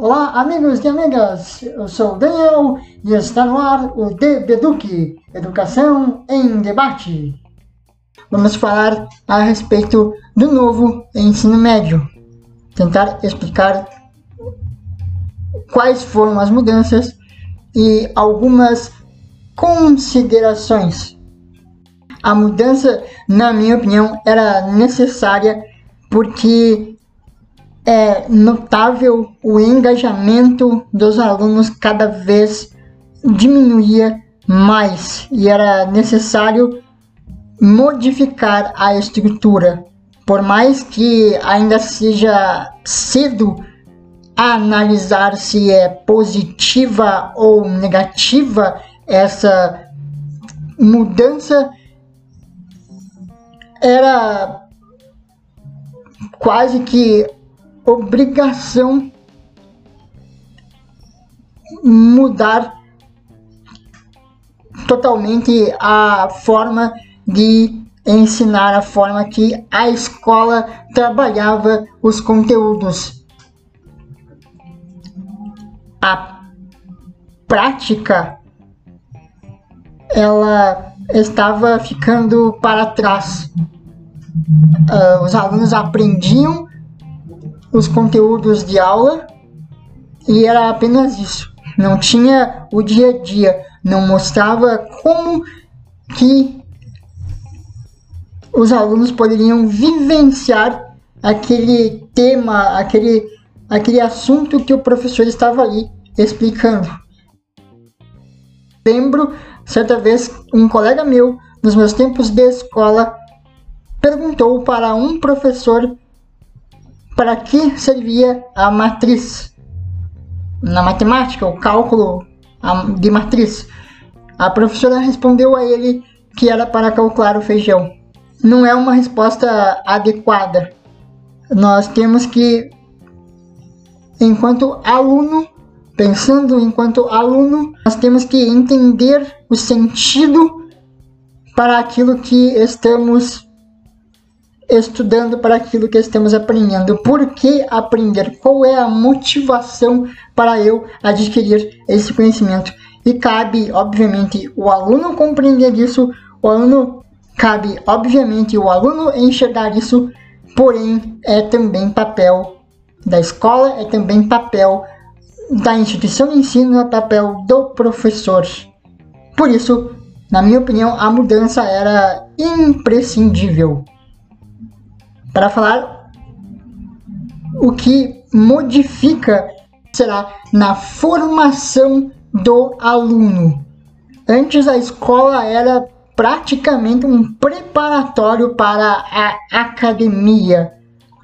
Olá, amigos e amigas, eu sou Daniel e está no ar o DBEDUC, Educação em Debate. Vamos falar a respeito do novo ensino médio, tentar explicar quais foram as mudanças e algumas considerações. A mudança, na minha opinião, era necessária porque é notável o engajamento dos alunos cada vez diminuía mais e era necessário modificar a estrutura. Por mais que ainda seja cedo a analisar se é positiva ou negativa essa mudança, era quase que obrigação mudar totalmente a forma de ensinar, a forma que a escola trabalhava os conteúdos. A prática ela estava ficando para trás. Uh, os alunos aprendiam os conteúdos de aula e era apenas isso. Não tinha o dia a dia, não mostrava como que os alunos poderiam vivenciar aquele tema, aquele, aquele assunto que o professor estava ali explicando. Lembro, certa vez, um colega meu, nos meus tempos de escola, perguntou para um professor para que servia a matriz. Na matemática, o cálculo de matriz. A professora respondeu a ele que era para calcular o feijão. Não é uma resposta adequada. Nós temos que, enquanto aluno, pensando enquanto aluno, nós temos que entender o sentido para aquilo que estamos estudando para aquilo que estamos aprendendo. Por que aprender? Qual é a motivação para eu adquirir esse conhecimento? E cabe, obviamente, o aluno compreender isso, o aluno cabe, obviamente, o aluno enxergar isso, porém é também papel da escola, é também papel da instituição de ensino, é papel do professor. Por isso, na minha opinião, a mudança era imprescindível para falar o que modifica será na formação do aluno. Antes a escola era praticamente um preparatório para a academia.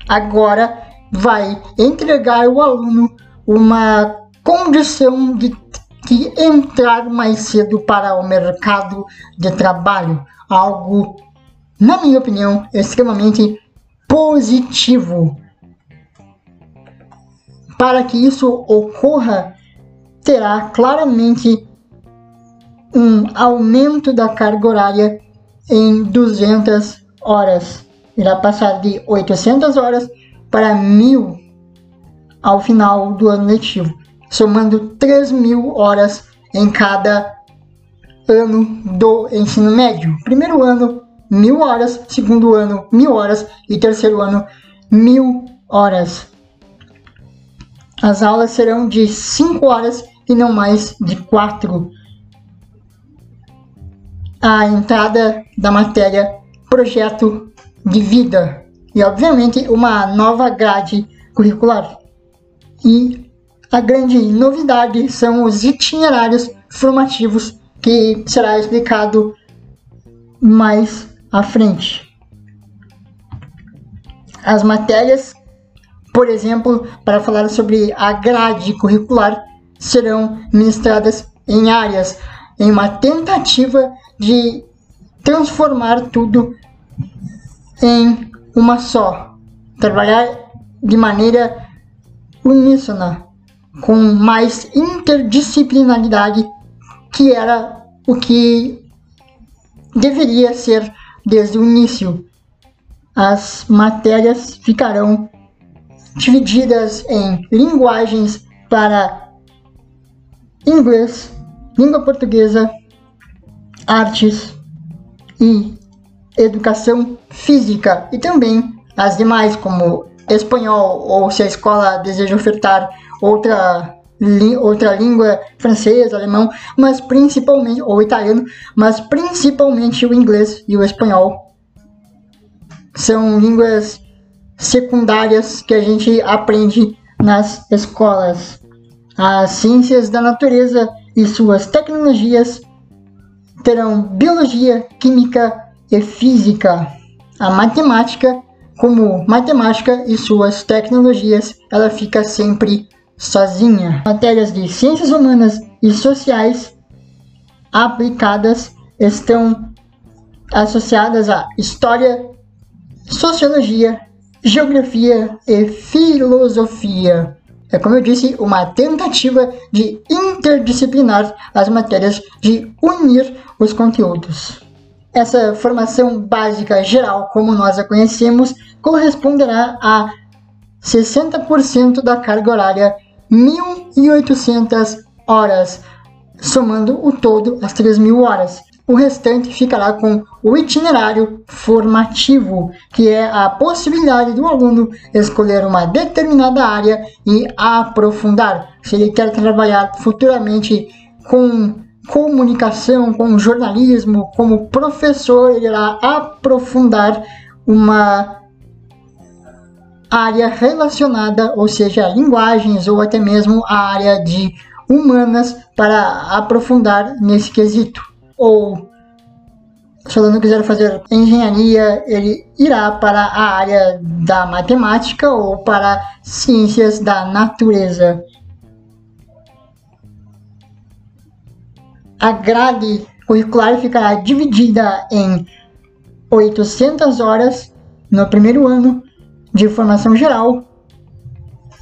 Agora vai entregar ao aluno uma condição de, de entrar mais cedo para o mercado de trabalho. Algo, na minha opinião, extremamente positivo. Para que isso ocorra, terá claramente um aumento da carga horária em 200 horas. Irá passar de 800 horas para 1000 ao final do ano letivo, somando 3 mil horas em cada ano do ensino médio. Primeiro ano mil horas, segundo ano mil horas e terceiro ano mil horas. As aulas serão de 5 horas e não mais de 4. A entrada da matéria projeto de vida e, obviamente, uma nova grade curricular. E a grande novidade são os itinerários formativos que será explicado mais à frente. As matérias, por exemplo, para falar sobre a grade curricular, serão ministradas em áreas, em uma tentativa de transformar tudo em uma só. Trabalhar de maneira uníssona, com mais interdisciplinaridade, que era o que deveria ser desde o início. As matérias ficarão divididas em linguagens para inglês, língua portuguesa, artes e educação física e também as demais como espanhol ou se a escola deseja ofertar outra outra língua francesa, alemão, mas principalmente ou italiano, mas principalmente o inglês e o espanhol são línguas secundárias que a gente aprende nas escolas. As ciências da natureza e suas tecnologias terão biologia, química e física. A matemática, como matemática e suas tecnologias, ela fica sempre sozinha. Matérias de ciências humanas e sociais aplicadas estão associadas à história, sociologia, geografia e filosofia. É como eu disse, uma tentativa de interdisciplinar as matérias, de unir os conteúdos. Essa formação básica geral, como nós a conhecemos, corresponderá a 60% da carga horária, 1.800 horas, somando o todo as 3.000 horas o restante ficará com o itinerário formativo, que é a possibilidade do aluno escolher uma determinada área e aprofundar. Se ele quer trabalhar futuramente com comunicação, com jornalismo, como professor, ele irá aprofundar uma área relacionada, ou seja, linguagens ou até mesmo a área de humanas para aprofundar nesse quesito ou se o aluno quiser fazer engenharia, ele irá para a área da matemática ou para ciências da natureza. A grade curricular ficará dividida em 800 horas no primeiro ano de formação geral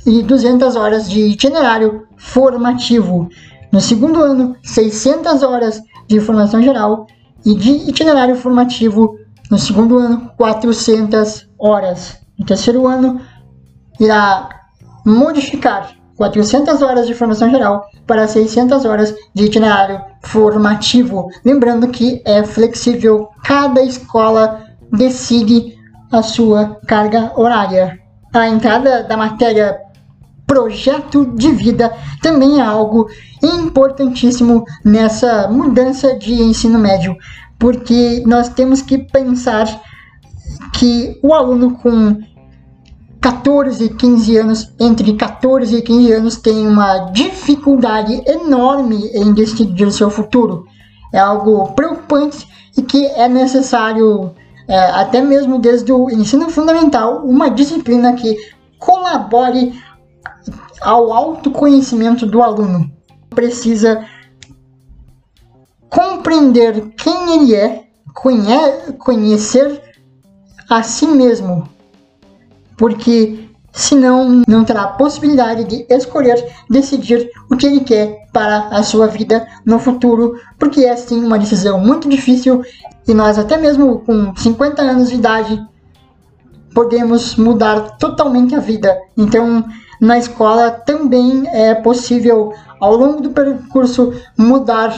e 200 horas de itinerário formativo. No segundo ano, 600 horas de formação geral e de itinerário formativo no segundo ano, 400 horas. No terceiro ano, irá modificar 400 horas de formação geral para 600 horas de itinerário formativo. Lembrando que é flexível, cada escola decide a sua carga horária. A entrada da matéria projeto de vida também é algo importantíssimo nessa mudança de ensino médio, porque nós temos que pensar que o aluno com 14 e 15 anos, entre 14 e 15 anos, tem uma dificuldade enorme em decidir o seu futuro. É algo preocupante e que é necessário, é, até mesmo desde o ensino fundamental, uma disciplina que colabore ao autoconhecimento do aluno. Precisa compreender quem ele é, conhe conhecer a si mesmo, porque senão não terá possibilidade de escolher, decidir o que ele quer para a sua vida no futuro, porque é sim uma decisão muito difícil e nós até mesmo com 50 anos de idade podemos mudar totalmente a vida. Então, na escola também é possível, ao longo do percurso, mudar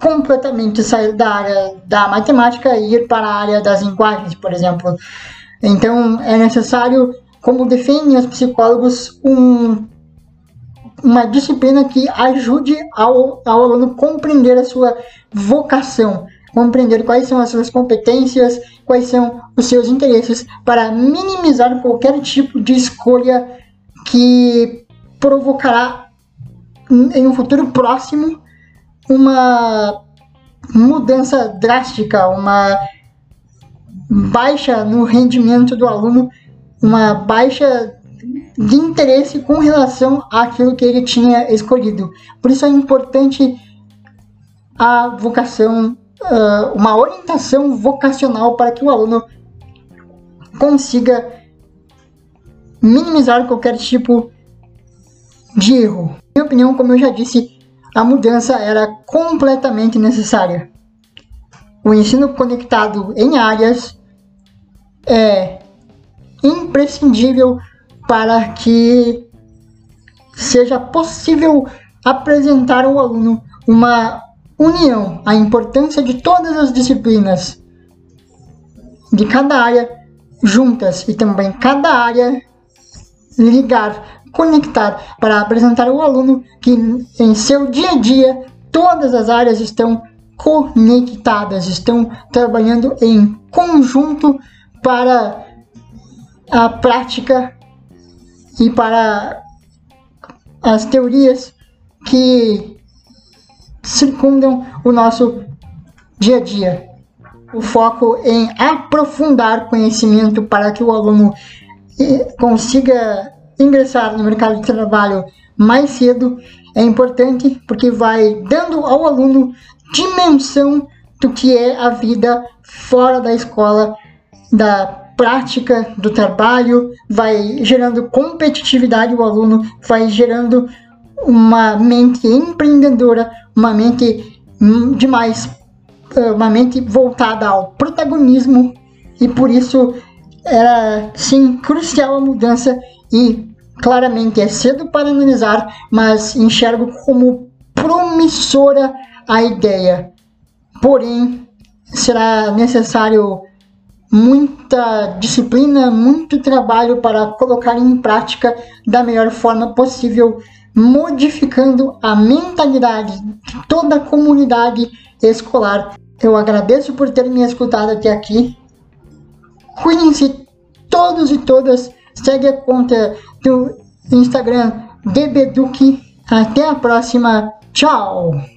completamente, sair da área da matemática e ir para a área das linguagens, por exemplo. Então, é necessário, como defendem os psicólogos, um, uma disciplina que ajude ao, ao aluno compreender a sua vocação, compreender quais são as suas competências, quais são os seus interesses, para minimizar qualquer tipo de escolha que provocará em um futuro próximo uma mudança drástica, uma baixa no rendimento do aluno, uma baixa de interesse com relação àquilo que ele tinha escolhido. Por isso é importante a vocação, uma orientação vocacional para que o aluno consiga minimizar qualquer tipo de erro. Na minha opinião, como eu já disse, a mudança era completamente necessária. O ensino conectado em áreas é imprescindível para que seja possível apresentar ao aluno uma união, a importância de todas as disciplinas de cada área juntas e também cada área ligar, conectar para apresentar ao aluno que em seu dia a dia todas as áreas estão conectadas, estão trabalhando em conjunto para a prática e para as teorias que circundam o nosso dia a dia. O foco em aprofundar conhecimento para que o aluno eh, consiga ingressar no mercado de trabalho mais cedo é importante porque vai dando ao aluno dimensão do que é a vida fora da escola, da prática do trabalho, vai gerando competitividade o aluno, vai gerando uma mente empreendedora, uma mente demais, eh, uma mente voltada ao protagonismo e por isso era sim crucial a mudança e claramente é cedo para analisar, mas enxergo como promissora a ideia. Porém, será necessário muita disciplina, muito trabalho para colocar em prática da melhor forma possível, modificando a mentalidade de toda a comunidade escolar. Eu agradeço por ter me escutado até aqui. Cuidem-se todos e todas. Segue a conta do Instagram DBDuque. Até a próxima. Tchau!